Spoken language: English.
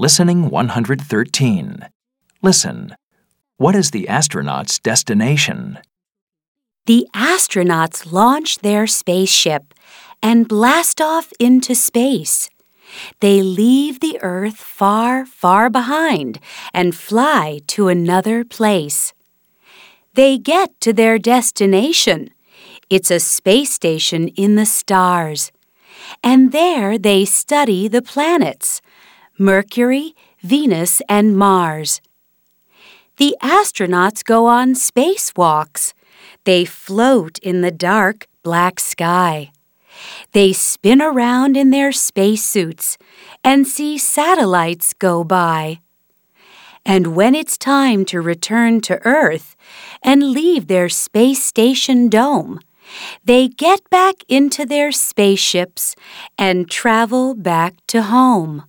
Listening 113. Listen. What is the astronaut's destination? The astronauts launch their spaceship and blast off into space. They leave the Earth far, far behind and fly to another place. They get to their destination. It's a space station in the stars. And there they study the planets Mercury, Venus, and Mars. The astronauts go on spacewalks. They float in the dark, black sky. They spin around in their spacesuits and see satellites go by. And when it's time to return to Earth and leave their space station dome, they get back into their spaceships and travel back to home.